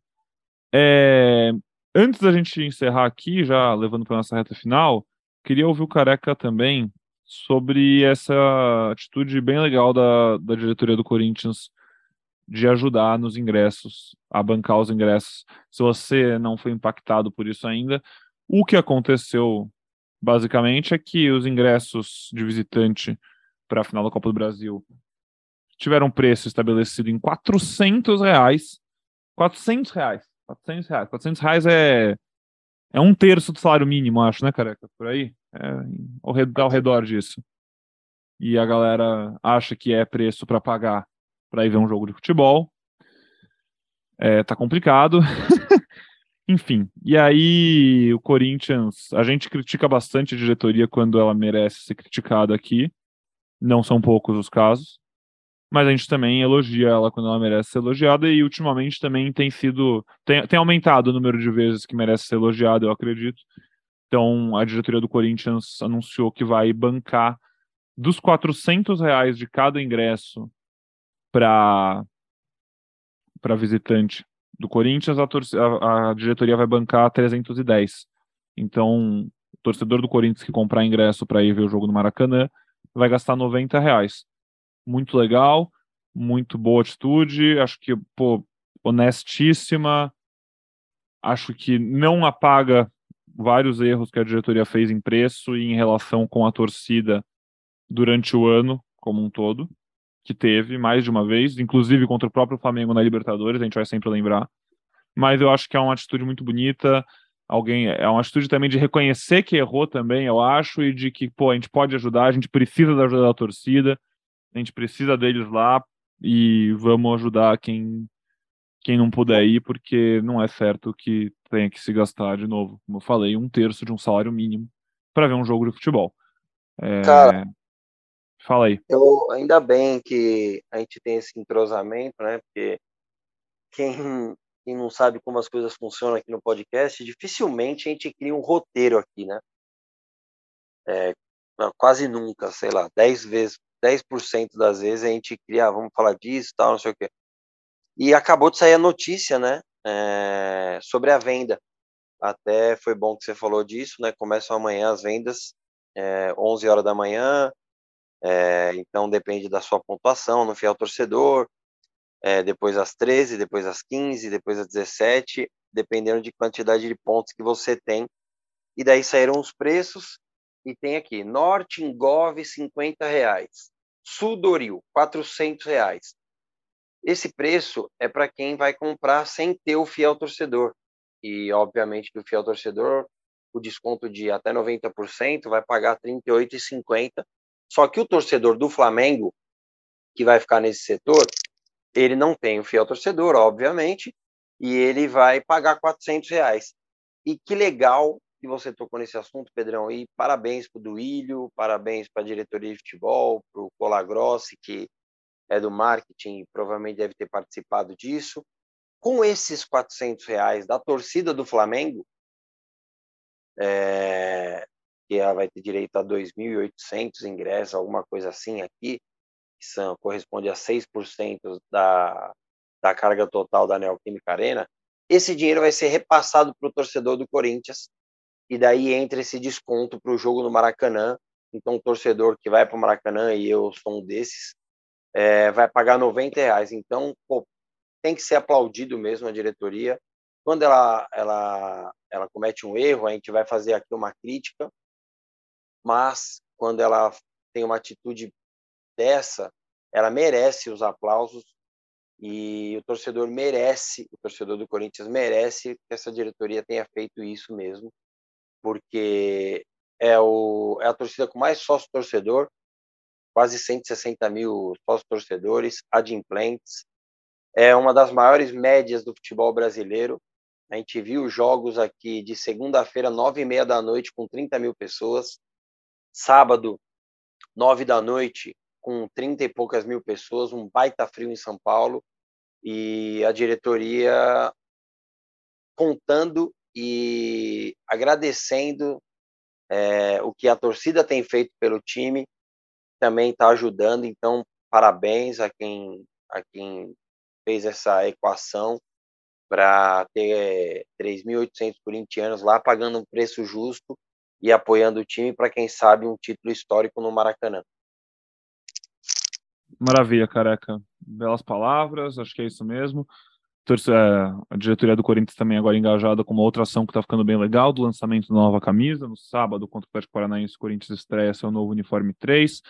É, antes da gente encerrar aqui, já levando para nossa reta final, queria ouvir o Careca também sobre essa atitude bem legal da, da diretoria do Corinthians de ajudar nos ingressos, a bancar os ingressos. Se você não foi impactado por isso ainda, o que aconteceu basicamente é que os ingressos de visitante para a final da Copa do Brasil tiveram preço estabelecido em 400 reais. 400 reais. 400 reais. 400 reais é, é um terço do salário mínimo, acho, né, careca? Por aí. É ao redor, ao redor disso. E a galera acha que é preço para pagar para ir ver um jogo de futebol. É, tá complicado. Enfim, e aí o Corinthians, a gente critica bastante a diretoria quando ela merece ser criticada aqui. Não são poucos os casos. Mas a gente também elogia ela quando ela merece ser elogiada e ultimamente também tem sido tem, tem aumentado o número de vezes que merece ser elogiada, eu acredito. Então, a diretoria do Corinthians anunciou que vai bancar dos 400 reais de cada ingresso para para visitante do Corinthians, a, a, a, diretoria vai bancar 310. Então, o torcedor do Corinthians que comprar ingresso para ir ver o jogo no Maracanã vai gastar 90 reais. Muito legal, muito boa atitude, acho que, pô, honestíssima, acho que não apaga vários erros que a diretoria fez em preço e em relação com a torcida durante o ano como um todo que teve mais de uma vez, inclusive contra o próprio Flamengo na Libertadores, a gente vai sempre lembrar. Mas eu acho que é uma atitude muito bonita. Alguém é uma atitude também de reconhecer que errou também, eu acho, e de que pô, a gente pode ajudar, a gente precisa da ajuda da torcida, a gente precisa deles lá e vamos ajudar quem quem não puder ir, porque não é certo que tenha que se gastar de novo, como eu falei, um terço de um salário mínimo para ver um jogo de futebol. É... Cara, Fala aí. Eu, ainda bem que a gente tem esse entrosamento, né? Porque quem, quem não sabe como as coisas funcionam aqui no podcast, dificilmente a gente cria um roteiro aqui, né? É, quase nunca, sei lá, 10 vezes, 10% das vezes a gente cria, ah, vamos falar disso, tal, não sei o quê. E acabou de sair a notícia, né? É, sobre a venda. Até foi bom que você falou disso, né? Começam amanhã as vendas, é, 11 horas da manhã, é, então depende da sua pontuação no fiel torcedor, é, depois às 13, depois às 15, depois às 17, dependendo de quantidade de pontos que você tem. E daí saíram os preços, e tem aqui, Norte Engove, 50 reais, Sudoril, 400 reais. Esse preço é para quem vai comprar sem ter o fiel torcedor. E, obviamente, que o fiel torcedor, o desconto de até 90%, vai pagar R$ 38,50 só que o torcedor do Flamengo, que vai ficar nesse setor, ele não tem o fiel torcedor, obviamente, e ele vai pagar 400 reais. E que legal que você tocou nesse assunto, Pedrão, e parabéns para o Duílio, parabéns para a diretoria de futebol, para o Colagrossi, que é do marketing e provavelmente deve ter participado disso. Com esses 400 reais da torcida do Flamengo, é, que ela vai ter direito a 2.800 ingressos, alguma coisa assim aqui, que são, corresponde a 6% da, da carga total da Neoquímica Arena, esse dinheiro vai ser repassado para o torcedor do Corinthians, e daí entra esse desconto para o jogo no Maracanã. Então, o torcedor que vai para o Maracanã, e eu sou um desses, é, vai pagar 90 reais. Então, pô, tem que ser aplaudido mesmo a diretoria. Quando ela, ela, ela comete um erro, a gente vai fazer aqui uma crítica, mas quando ela tem uma atitude dessa, ela merece os aplausos e o torcedor merece, o torcedor do Corinthians merece que essa diretoria tenha feito isso mesmo, porque é, o, é a torcida com mais sócio-torcedor, quase 160 mil sócio-torcedores, adimplentes, é uma das maiores médias do futebol brasileiro. A gente viu jogos aqui de segunda-feira, nove e meia da noite, com 30 mil pessoas, sábado, nove da noite, com 30 e poucas mil pessoas, um baita frio em São Paulo, e a diretoria contando e agradecendo é, o que a torcida tem feito pelo time, também está ajudando. Então, parabéns a quem, a quem fez essa equação para ter 3.800 corintianos lá pagando um preço justo e apoiando o time para quem sabe um título histórico no Maracanã. Maravilha, careca. Belas palavras, acho que é isso mesmo. É, a diretoria do Corinthians também agora engajada com uma outra ação que está ficando bem legal, do lançamento da nova camisa. No sábado, contra o Atlético Paranaense, o Corinthians estreia seu novo uniforme 3.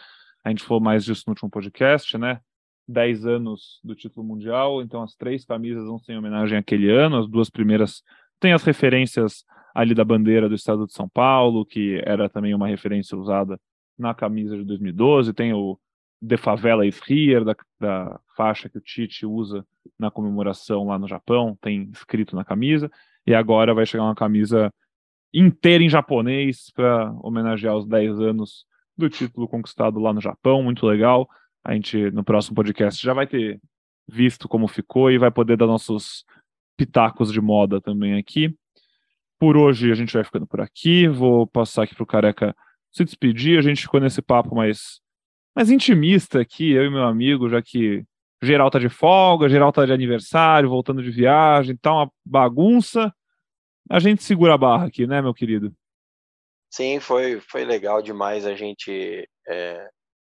A gente falou mais disso no último podcast, né? 10 anos do título mundial, então as três camisas vão ser em homenagem àquele ano. As duas primeiras têm as referências ali da bandeira do estado de São Paulo, que era também uma referência usada na camisa de 2012. Tem o de Favela is da, da faixa que o Tite usa na comemoração lá no Japão, tem escrito na camisa, e agora vai chegar uma camisa inteira em japonês para homenagear os 10 anos do título conquistado lá no Japão, muito legal. A gente no próximo podcast já vai ter visto como ficou e vai poder dar nossos pitacos de moda também aqui. Por hoje a gente vai ficando por aqui. Vou passar aqui para o Careca se despedir. A gente ficou nesse papo mais mais intimista aqui, eu e meu amigo, já que geral tá de folga, geral tá de aniversário, voltando de viagem, tá uma bagunça. A gente segura a barra aqui, né, meu querido? Sim, foi, foi legal demais a gente é,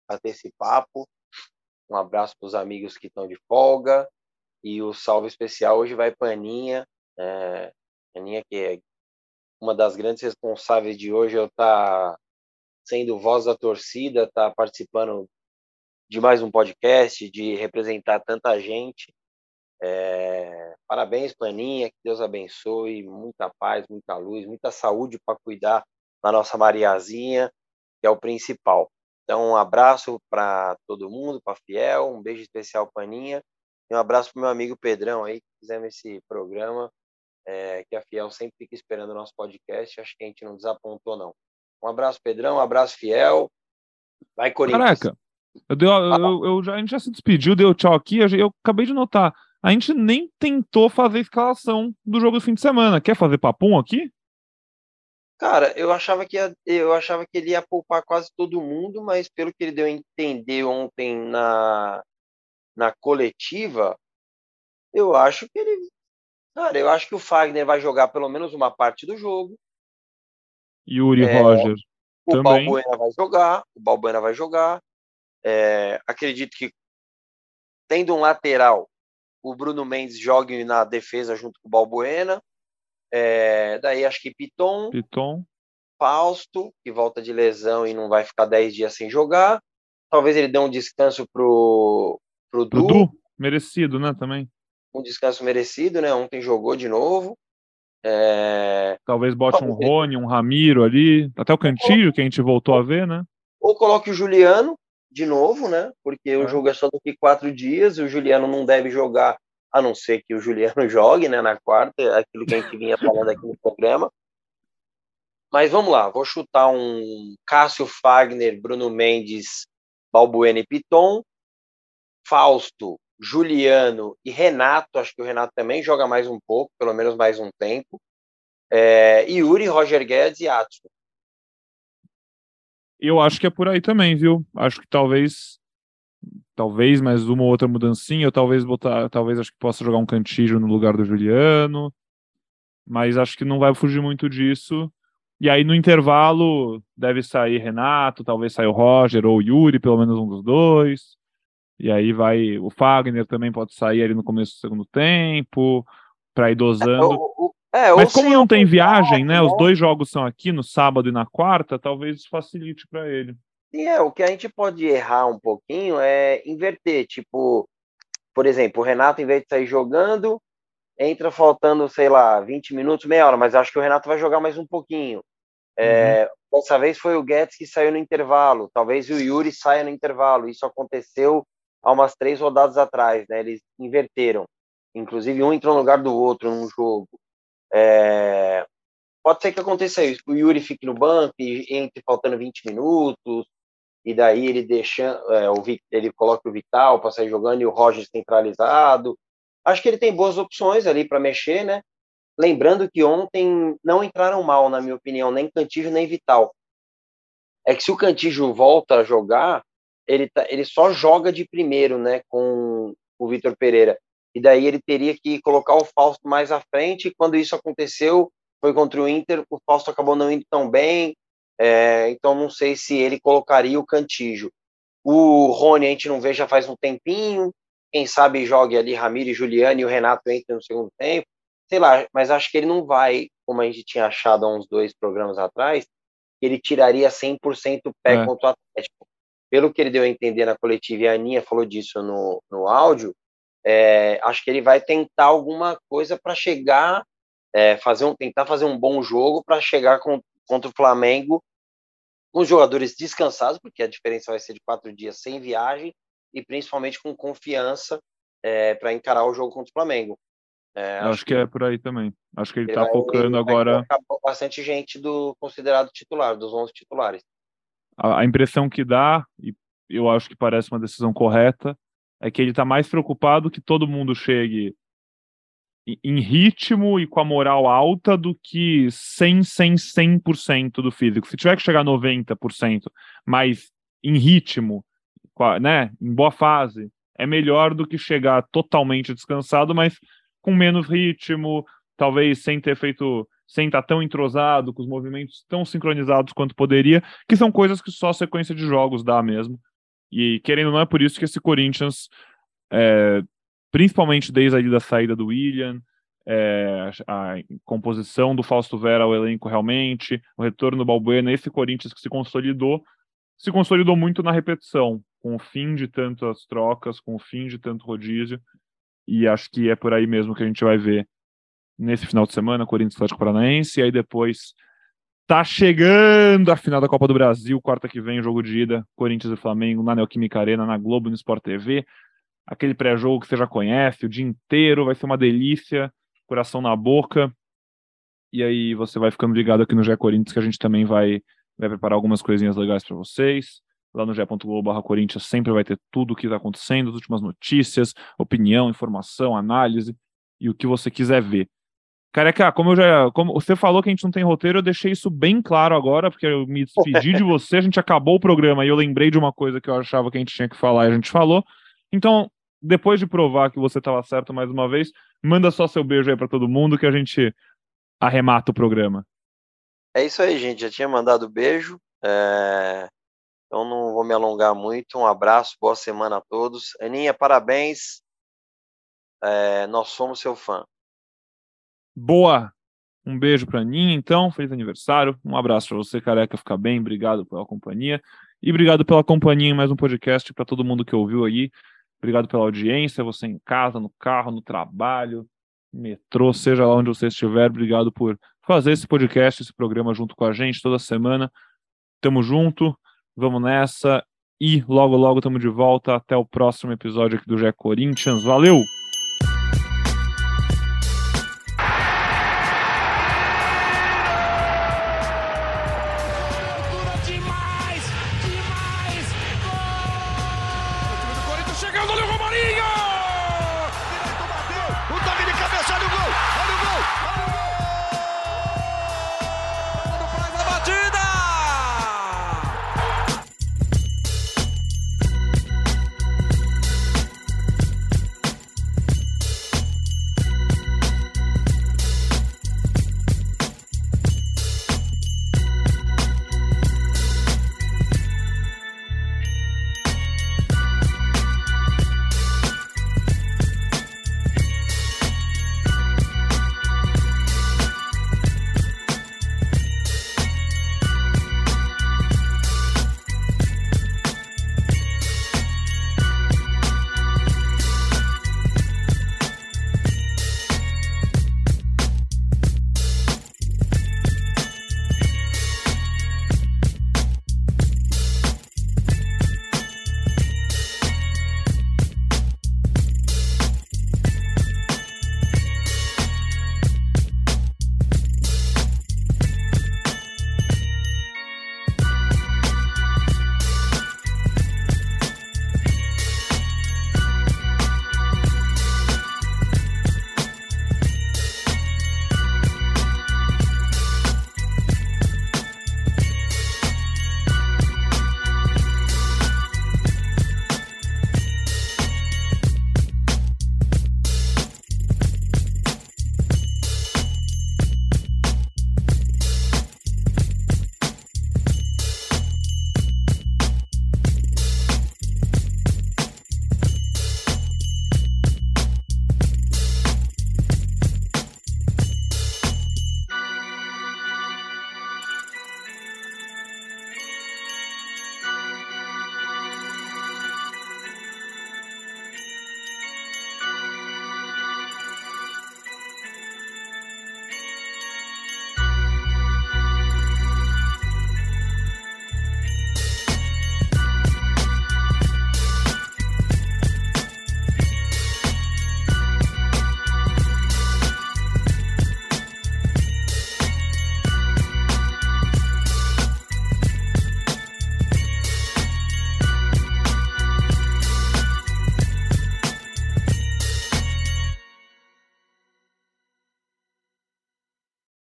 bater esse papo. Um abraço para os amigos que estão de folga. E o salve especial hoje vai para Aninha. É, Aninha, que é uma das grandes responsáveis de hoje, eu tá sendo voz da torcida, está participando de mais um podcast, de representar tanta gente. É, parabéns, Planinha, que Deus abençoe, muita paz, muita luz, muita saúde para cuidar da nossa Mariazinha, que é o principal. Então, um abraço para todo mundo, para Fiel, um beijo especial, Paninha, e um abraço para meu amigo Pedrão aí, que fizemos esse programa, é, que a Fiel sempre fica esperando o nosso podcast, acho que a gente não desapontou, não. Um abraço, Pedrão. Um abraço, Fiel. Vai, Corinthians. Caraca, eu, deu, eu, eu, já, a gente já se despediu, deu tchau aqui. Eu, eu acabei de notar. A gente nem tentou fazer a escalação do jogo do fim de semana. Quer fazer papum aqui? Cara, eu achava que ia, eu achava que ele ia poupar quase todo mundo, mas pelo que ele deu a entender ontem na, na coletiva, eu acho que ele. Cara, eu acho que o Fagner vai jogar pelo menos uma parte do jogo. Yuri é, Roger. O também. Balbuena vai jogar, o Balbuena vai jogar. É, acredito que tendo um lateral, o Bruno Mendes jogue na defesa junto com o Balbuena. É, daí acho que Piton, Piton, Fausto, que volta de lesão e não vai ficar 10 dias sem jogar. Talvez ele dê um descanso pro, pro, pro Du. Du. Merecido, né, também. Um descanso merecido, né? Ontem jogou de novo. É... Talvez bote um Rony, um Ramiro ali, até o Cantillo, que a gente voltou a ver, né? Ou coloque o Juliano de novo, né? Porque é. o jogo é só daqui quatro dias, o Juliano não deve jogar, a não ser que o Juliano jogue, né? Na quarta, é aquilo que a gente vinha falando aqui no programa. Mas vamos lá, vou chutar um Cássio Fagner, Bruno Mendes, Balbuena e Piton, Fausto, Juliano e Renato, acho que o Renato também joga mais um pouco, pelo menos mais um tempo. É, Yuri, Roger Guedes e Atson. Eu acho que é por aí também, viu? Acho que talvez talvez mais uma ou outra mudancinha, ou talvez botar, talvez acho que possa jogar um cantillo no lugar do Juliano, mas acho que não vai fugir muito disso. E aí no intervalo deve sair Renato, talvez saia o Roger ou o Yuri, pelo menos um dos dois. E aí vai o Fagner também pode sair ali no começo do segundo tempo para ir dosando. É, Mas como não tem viagem, né? Os dois jogos são aqui no sábado e na quarta, talvez isso facilite para ele. Sim, é, o que a gente pode errar um pouquinho é inverter, tipo, por exemplo, o Renato, em vez de sair jogando, entra faltando, sei lá, 20 minutos, meia hora, mas acho que o Renato vai jogar mais um pouquinho. É, uhum. Dessa vez foi o Guedes que saiu no intervalo, talvez o Yuri saia no intervalo. Isso aconteceu há umas três rodadas atrás, né? Eles inverteram. Inclusive, um entrou no lugar do outro num jogo. É, pode ser que aconteça isso. O Yuri fique no banco e entre faltando 20 minutos, e daí ele deixa, é, o, ele coloca o Vital para sair jogando e o Roger centralizado. Acho que ele tem boas opções ali para mexer, né? Lembrando que ontem não entraram mal, na minha opinião, nem Cantijo nem Vital. É que se o Cantijo volta a jogar, ele, tá, ele só joga de primeiro, né, com o Vitor Pereira e daí ele teria que colocar o Fausto mais à frente. E quando isso aconteceu, foi contra o Inter, o Fausto acabou não indo tão bem, é, então não sei se ele colocaria o Cantígio. O Rony a gente não vê já faz um tempinho, quem sabe jogue ali Ramiro e Juliano e o Renato entre no segundo tempo, sei lá, mas acho que ele não vai, como a gente tinha achado há uns dois programas atrás, ele tiraria 100% o pé é. contra o Atlético. Pelo que ele deu a entender na coletiva, e a Aninha falou disso no, no áudio, é, acho que ele vai tentar alguma coisa para chegar, é, fazer um, tentar fazer um bom jogo para chegar com, contra o Flamengo com os jogadores descansados, porque a diferença vai ser de quatro dias sem viagem e principalmente com confiança é, para encarar o jogo contra o Flamengo. É, acho, acho que, é por aí também. Acho que ele está focando agora. Bastante gente do considerado titular, dos 11 titulares. A, impressão que dá, e eu acho que parece uma decisão correta, é que ele está mais preocupado que todo mundo chegue em ritmo e com a moral alta do que 100, 100, 100% do físico. Se tiver que chegar a 90%, mas em ritmo, né, em boa fase, é melhor do que chegar totalmente descansado, mas com menos ritmo, talvez sem ter feito, sem estar tão entrosado, com os movimentos tão sincronizados quanto poderia, que são coisas que só a sequência de jogos dá mesmo. E querendo ou não, é por isso que esse Corinthians, é, principalmente desde ali da saída do William, é, a composição do Fausto Vera ao elenco realmente, o retorno do Balbuena, esse Corinthians que se consolidou, se consolidou muito na repetição, com o fim de tantas trocas, com o fim de tanto rodízio, e acho que é por aí mesmo que a gente vai ver nesse final de semana, Corinthians Atlético Paranaense, e aí depois Tá chegando a final da Copa do Brasil, quarta que vem, jogo de ida, Corinthians e Flamengo, na Neoquímica Arena, na Globo, no Sport TV. Aquele pré-jogo que você já conhece, o dia inteiro, vai ser uma delícia, coração na boca. E aí você vai ficando ligado aqui no GE Corinthians, que a gente também vai, vai preparar algumas coisinhas legais para vocês. Lá no ge.globo Corinthians sempre vai ter tudo o que está acontecendo, as últimas notícias, opinião, informação, análise e o que você quiser ver. Careca, como eu já. Como você falou que a gente não tem roteiro, eu deixei isso bem claro agora, porque eu me despedi de você, a gente acabou o programa e eu lembrei de uma coisa que eu achava que a gente tinha que falar e a gente falou. Então, depois de provar que você estava certo mais uma vez, manda só seu beijo aí para todo mundo que a gente arremata o programa. É isso aí, gente. Já tinha mandado beijo. É... Então não vou me alongar muito. Um abraço, boa semana a todos. Aninha, parabéns. É... Nós somos seu fã. Boa! Um beijo para Aninha, então. Feliz aniversário. Um abraço para você, careca. Fica bem. Obrigado pela companhia. E obrigado pela companhia em mais um podcast para todo mundo que ouviu aí. Obrigado pela audiência. Você em casa, no carro, no trabalho, metrô, seja lá onde você estiver. Obrigado por fazer esse podcast, esse programa junto com a gente toda semana. Tamo junto. Vamos nessa. E logo, logo estamos de volta. Até o próximo episódio aqui do GE Corinthians. Valeu!